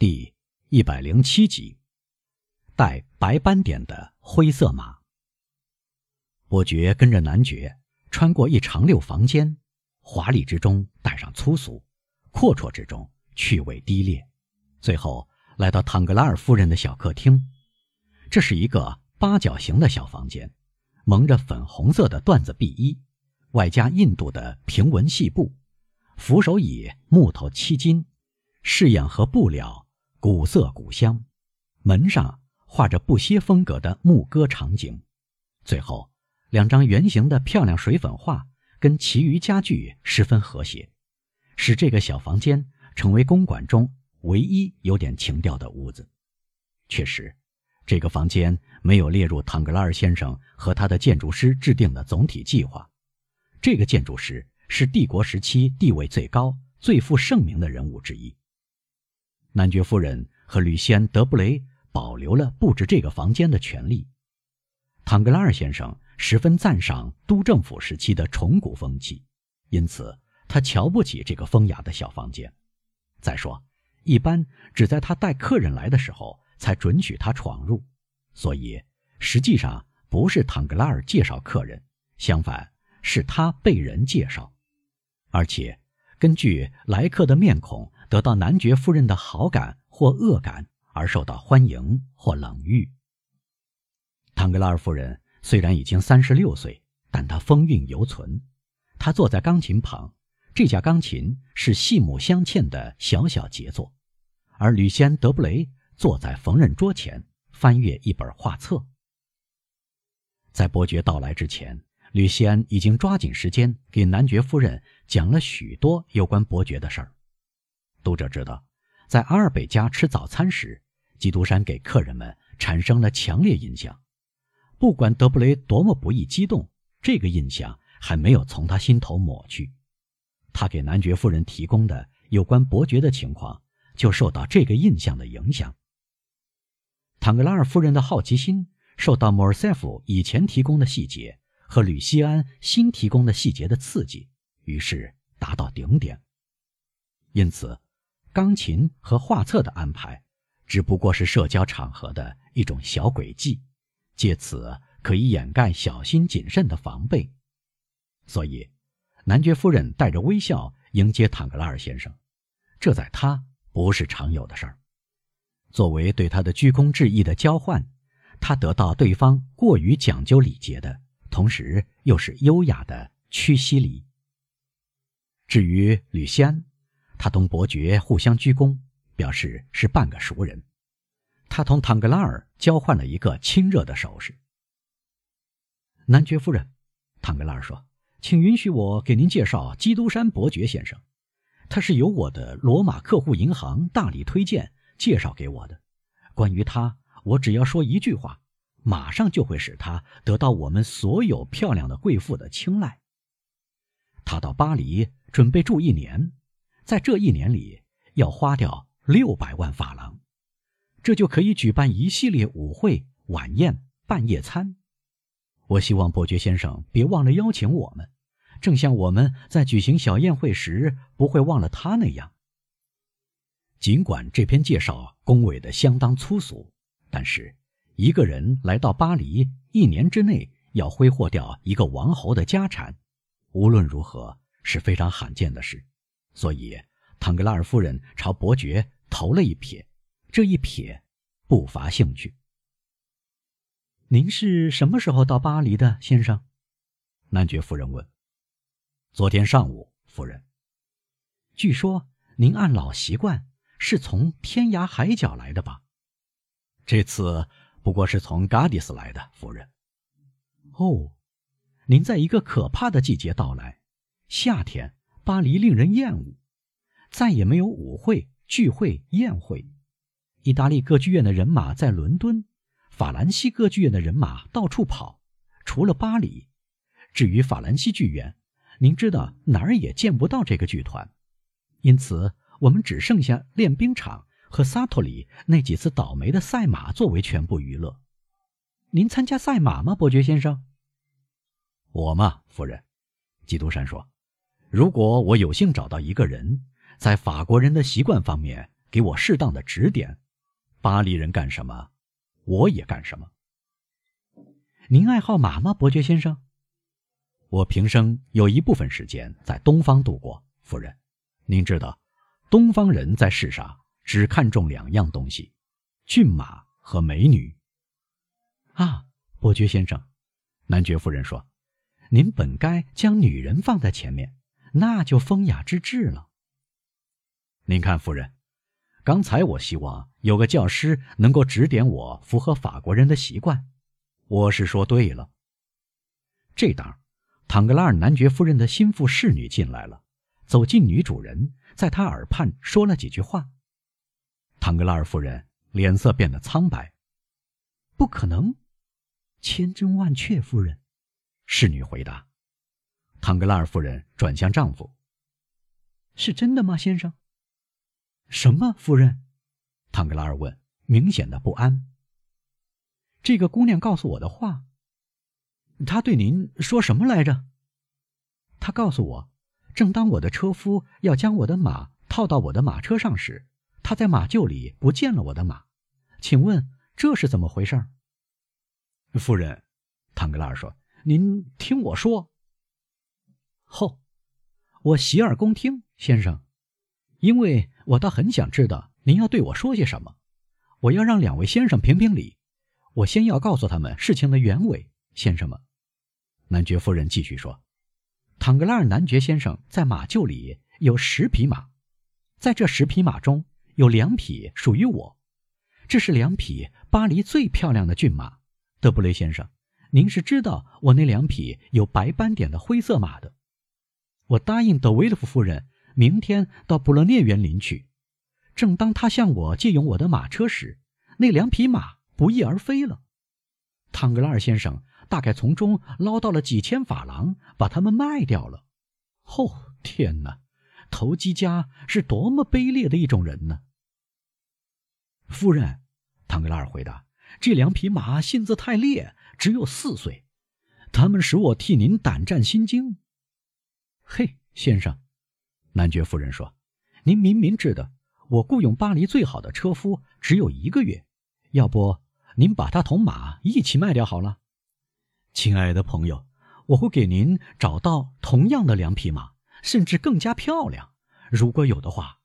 第一百零七集，带白斑点的灰色马。伯爵跟着男爵穿过一长溜房间，华丽之中带上粗俗，阔绰之中趣味低劣，最后来到唐格拉尔夫人的小客厅。这是一个八角形的小房间，蒙着粉红色的缎子壁衣，外加印度的平纹细布，扶手椅木头漆金。饰样和布料古色古香，门上画着不歇风格的牧歌场景，最后两张圆形的漂亮水粉画跟其余家具十分和谐，使这个小房间成为公馆中唯一有点情调的屋子。确实，这个房间没有列入唐格拉尔先生和他的建筑师制定的总体计划。这个建筑师是帝国时期地位最高、最负盛名的人物之一。男爵夫人和吕西安·德布雷保留了布置这个房间的权利。唐格拉尔先生十分赞赏都政府时期的崇古风气，因此他瞧不起这个风雅的小房间。再说，一般只在他带客人来的时候才准许他闯入，所以实际上不是唐格拉尔介绍客人，相反是他被人介绍，而且根据来客的面孔。得到男爵夫人的好感或恶感而受到欢迎或冷遇。唐格拉尔夫人虽然已经三十六岁，但她风韵犹存。她坐在钢琴旁，这架钢琴是细木镶嵌的小小杰作，而吕西安·德布雷坐在缝纫桌前翻阅一本画册。在伯爵到来之前，吕西安已经抓紧时间给男爵夫人讲了许多有关伯爵的事儿。读者知道，在阿尔贝家吃早餐时，基督山给客人们产生了强烈印象。不管德布雷多么不易激动，这个印象还没有从他心头抹去。他给男爵夫人提供的有关伯爵的情况，就受到这个印象的影响。坦格拉尔夫人的好奇心受到莫尔塞夫以前提供的细节和吕西安新提供的细节的刺激，于是达到顶点。因此。钢琴和画册的安排，只不过是社交场合的一种小诡计，借此可以掩盖小心谨慎的防备。所以，男爵夫人带着微笑迎接坦格拉尔先生，这在他不是常有的事儿。作为对他的鞠躬致意的交换，他得到对方过于讲究礼节的同时又是优雅的屈膝礼。至于吕西安。他同伯爵互相鞠躬，表示是半个熟人。他同唐格拉尔交换了一个亲热的手势。男爵夫人，唐格拉尔说：“请允许我给您介绍基督山伯爵先生，他是由我的罗马客户银行大力推荐介绍给我的。关于他，我只要说一句话，马上就会使他得到我们所有漂亮的贵妇的青睐。他到巴黎准备住一年。”在这一年里，要花掉六百万法郎，这就可以举办一系列舞会、晚宴、半夜餐。我希望伯爵先生别忘了邀请我们，正像我们在举行小宴会时不会忘了他那样。尽管这篇介绍恭维的相当粗俗，但是一个人来到巴黎，一年之内要挥霍掉一个王侯的家产，无论如何是非常罕见的事。所以，唐格拉尔夫人朝伯爵投了一瞥，这一瞥不乏兴趣。您是什么时候到巴黎的，先生？男爵夫人问。昨天上午，夫人。据说您按老习惯是从天涯海角来的吧？这次不过是从嘎迪斯来的，夫人。哦，您在一个可怕的季节到来，夏天。巴黎令人厌恶，再也没有舞会、聚会、宴会。意大利歌剧院的人马在伦敦，法兰西歌剧院的人马到处跑，除了巴黎。至于法兰西剧院，您知道哪儿也见不到这个剧团，因此我们只剩下练兵场和萨托里那几次倒霉的赛马作为全部娱乐。您参加赛马吗，伯爵先生？我嘛，夫人，基督山说。如果我有幸找到一个人，在法国人的习惯方面给我适当的指点。巴黎人干什么，我也干什么。您爱好马吗，伯爵先生？我平生有一部分时间在东方度过，夫人。您知道，东方人在世上只看重两样东西：骏马和美女。啊，伯爵先生，男爵夫人说：“您本该将女人放在前面，那就风雅之至了。”您看，夫人。刚才我希望有个教师能够指点我符合法国人的习惯，我是说对了。这当，唐格拉尔男爵夫人的心腹侍女进来了，走进女主人，在她耳畔说了几句话。唐格拉尔夫人脸色变得苍白。不可能，千真万确，夫人。侍女回答。唐格拉尔夫人转向丈夫：“是真的吗，先生？”什么，夫人？唐格拉尔问，明显的不安。这个姑娘告诉我的话，她对您说什么来着？她告诉我，正当我的车夫要将我的马套到我的马车上时，他在马厩里不见了我的马。请问这是怎么回事？夫人，唐格拉尔说：“您听我说。”后，我洗耳恭听，先生。因为我倒很想知道您要对我说些什么，我要让两位先生评评理。我先要告诉他们事情的原委，先生们。男爵夫人继续说：“唐格拉尔男爵先生在马厩里有十匹马，在这十匹马中有两匹属于我，这是两匹巴黎最漂亮的骏马。德布雷先生，您是知道我那两匹有白斑点的灰色马的。我答应德维勒夫夫人。”明天到布勒涅园林去。正当他向我借用我的马车时，那两匹马不翼而飞了。汤格拉尔先生大概从中捞到了几千法郎，把它们卖掉了。哦，天哪！投机家是多么卑劣的一种人呢！夫人，汤格拉尔回答：“这两匹马性子太烈，只有四岁，他们使我替您胆战心惊。”嘿，先生。男爵夫人说：“您明明知道我雇佣巴黎最好的车夫只有一个月，要不您把他同马一起卖掉好了。”亲爱的朋友，我会给您找到同样的两匹马，甚至更加漂亮，如果有的话。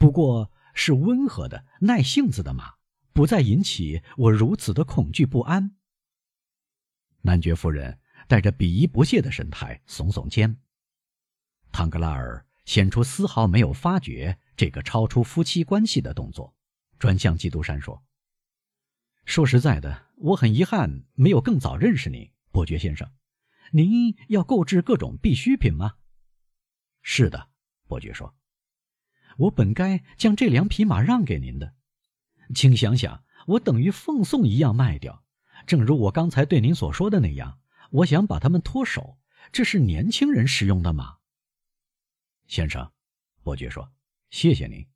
不过是温和的、耐性子的马，不再引起我如此的恐惧不安。男爵夫人带着鄙夷不屑的神态耸耸肩，唐格拉尔。显出丝毫没有发觉这个超出夫妻关系的动作，转向基督山说：“说实在的，我很遗憾没有更早认识您，伯爵先生。您要购置各种必需品吗？”“是的。”伯爵说，“我本该将这两匹马让给您的，请想想，我等于奉送一样卖掉。正如我刚才对您所说的那样，我想把它们脱手。这是年轻人使用的马。”先生，伯爵说：“谢谢您。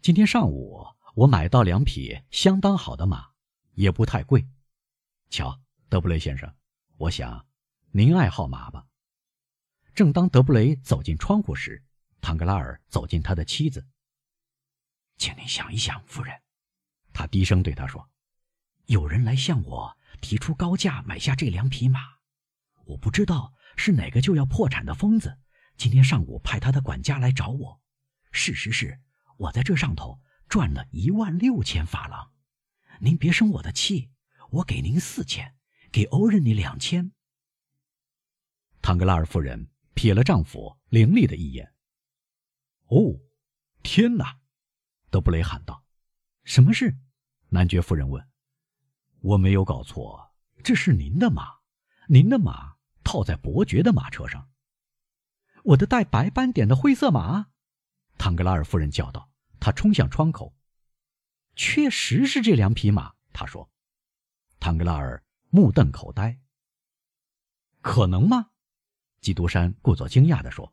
今天上午我买到两匹相当好的马，也不太贵。瞧，德布雷先生，我想您爱好马吧？”正当德布雷走进窗户时，唐格拉尔走进他的妻子。“请您想一想，夫人。”他低声对他说：“有人来向我提出高价买下这两匹马，我不知道是哪个就要破产的疯子。”今天上午派他的管家来找我，事实是我在这上头赚了一万六千法郎。您别生我的气，我给您四千，给欧仁尼两千。唐格拉尔夫人瞥了丈夫凌厉的一眼。哦，天哪！德布雷喊道：“什么事？”男爵夫人问。“我没有搞错，这是您的马，您的马套在伯爵的马车上。”我的带白斑点的灰色马，唐格拉尔夫人叫道。她冲向窗口，确实是这两匹马。她说：“唐格拉尔目瞪口呆。可能吗？”基督山故作惊讶地说：“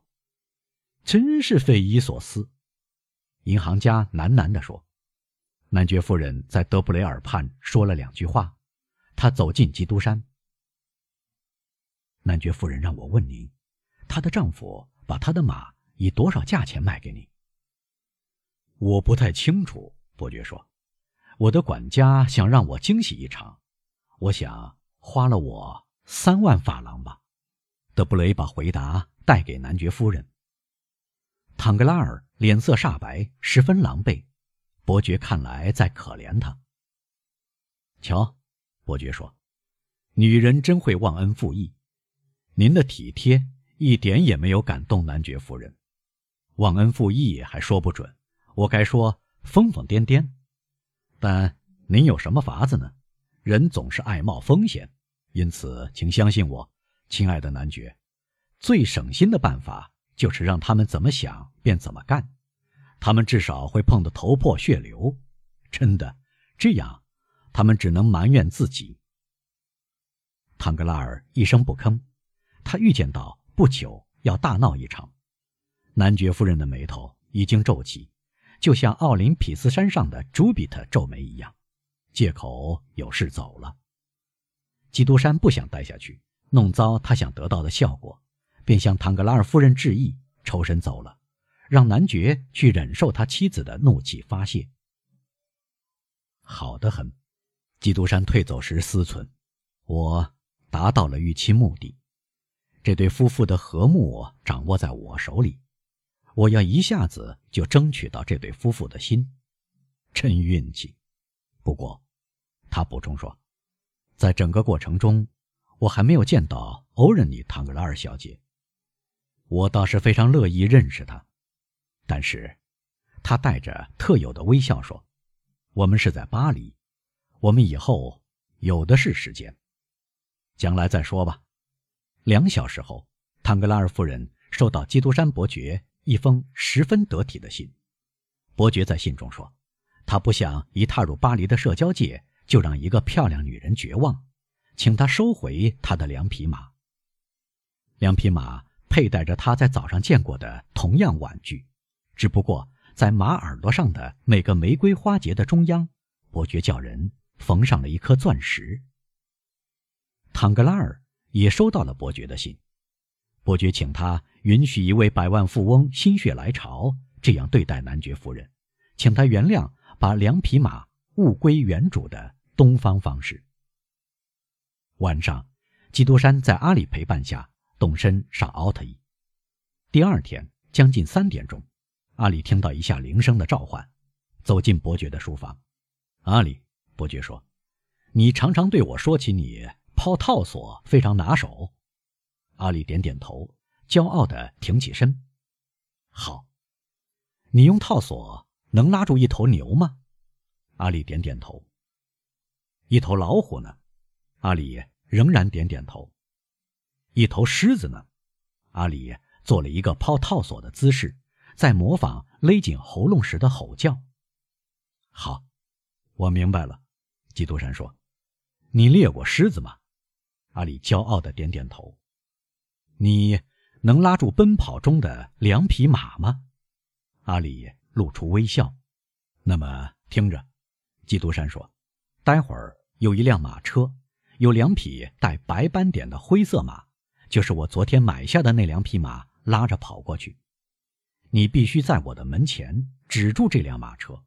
真是匪夷所思。”银行家喃喃地说：“男爵夫人在德布雷尔畔说了两句话。”他走进基督山。男爵夫人让我问您。她的丈夫把她的马以多少价钱卖给你？我不太清楚。伯爵说：“我的管家想让我惊喜一场，我想花了我三万法郎吧。”德布雷把回答带给男爵夫人。唐格拉尔脸色煞白，十分狼狈。伯爵看来在可怜他。瞧，伯爵说：“女人真会忘恩负义。您的体贴一点也没有感动男爵夫人。忘恩负义还说不准，我该说疯疯癫癫。但您有什么法子呢？人总是爱冒风险，因此，请相信我，亲爱的男爵，最省心的办法就是让他们怎么想便怎么干。他们至少会碰得头破血流。真的，这样。”他们只能埋怨自己。唐格拉尔一声不吭，他预见到不久要大闹一场。男爵夫人的眉头已经皱起，就像奥林匹斯山上的朱比特皱眉一样，借口有事走了。基督山不想待下去，弄糟他想得到的效果，便向唐格拉尔夫人致意，抽身走了，让男爵去忍受他妻子的怒气发泄。好的很。基督山退走时思忖：“我达到了预期目的，这对夫妇的和睦掌握在我手里。我要一下子就争取到这对夫妇的心，真运气。不过，他补充说，在整个过程中，我还没有见到欧仁妮·唐格拉尔小姐。我倒是非常乐意认识她，但是，他带着特有的微笑说：‘我们是在巴黎。’”我们以后有的是时间，将来再说吧。两小时后，唐格拉尔夫人收到基督山伯爵一封十分得体的信。伯爵在信中说，他不想一踏入巴黎的社交界就让一个漂亮女人绝望，请他收回他的两匹马。两匹马佩戴着他在早上见过的同样玩具，只不过在马耳朵上的每个玫瑰花结的中央，伯爵叫人。缝上了一颗钻石。唐格拉尔也收到了伯爵的信，伯爵请他允许一位百万富翁心血来潮这样对待男爵夫人，请他原谅把两匹马物归原主的东方方式。晚上，基督山在阿里陪伴下动身上奥特伊。第二天将近三点钟，阿里听到一下铃声的召唤，走进伯爵的书房。阿里。伯爵说：“你常常对我说起你抛套索非常拿手。”阿里点点头，骄傲地挺起身。“好，你用套索能拉住一头牛吗？”阿里点点头。“一头老虎呢？”阿里仍然点点头。“一头狮子呢？”阿里做了一个抛套索的姿势，在模仿勒紧喉咙时的吼叫。“好，我明白了。”基督山说：“你猎过狮子吗？”阿里骄傲的点点头。“你能拉住奔跑中的两匹马吗？”阿里露出微笑。“那么听着。”基督山说：“待会儿有一辆马车，有两匹带白斑点的灰色马，就是我昨天买下的那两匹马，拉着跑过去。你必须在我的门前止住这辆马车，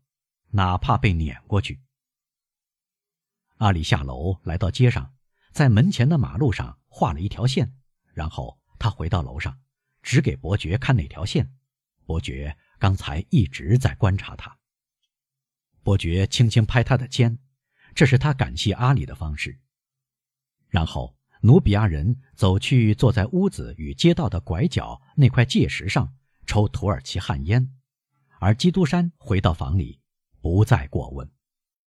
哪怕被撵过去。”阿里下楼来到街上，在门前的马路上画了一条线，然后他回到楼上，指给伯爵看那条线。伯爵刚才一直在观察他。伯爵轻轻拍他的肩，这是他感谢阿里的方式。然后努比亚人走去坐在屋子与街道的拐角那块界石上抽土耳其旱烟，而基督山回到房里，不再过问。